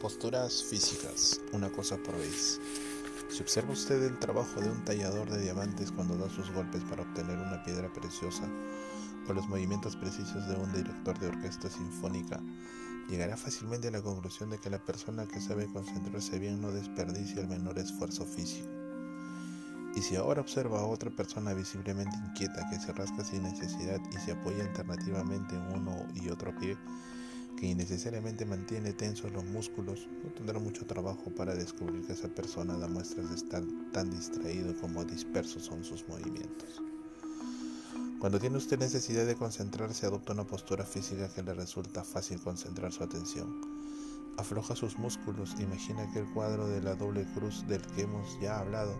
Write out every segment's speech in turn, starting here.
Posturas físicas, una cosa por vez. Si observa usted el trabajo de un tallador de diamantes cuando da sus golpes para obtener una piedra preciosa, o los movimientos precisos de un director de orquesta sinfónica, llegará fácilmente a la conclusión de que la persona que sabe concentrarse bien no desperdicia el menor esfuerzo físico. Y si ahora observa a otra persona visiblemente inquieta que se rasca sin necesidad y se apoya alternativamente en uno y otro pie, que innecesariamente mantiene tensos los músculos, no tendrá mucho trabajo para descubrir que esa persona da muestras de estar tan distraído como dispersos son sus movimientos. Cuando tiene usted necesidad de concentrarse, adopta una postura física que le resulta fácil concentrar su atención. Afloja sus músculos, imagina aquel cuadro de la doble cruz del que hemos ya hablado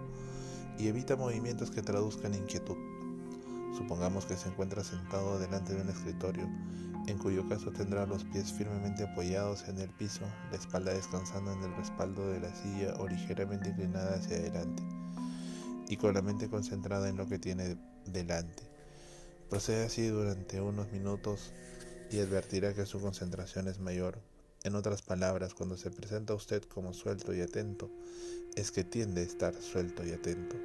y evita movimientos que traduzcan inquietud. Supongamos que se encuentra sentado delante de un escritorio en cuyo caso tendrá los pies firmemente apoyados en el piso, la espalda descansando en el respaldo de la silla o ligeramente inclinada hacia adelante, y con la mente concentrada en lo que tiene delante. Procede así durante unos minutos y advertirá que su concentración es mayor. En otras palabras, cuando se presenta a usted como suelto y atento, es que tiende a estar suelto y atento.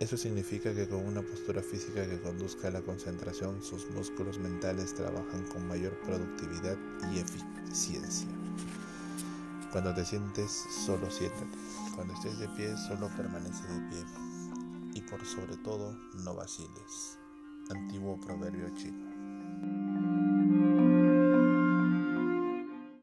Eso significa que con una postura física que conduzca a la concentración, sus músculos mentales trabajan con mayor productividad y eficiencia. Cuando te sientes, solo siéntate. Cuando estés de pie, solo permanece de pie. Y por sobre todo, no vaciles. Antiguo proverbio chino.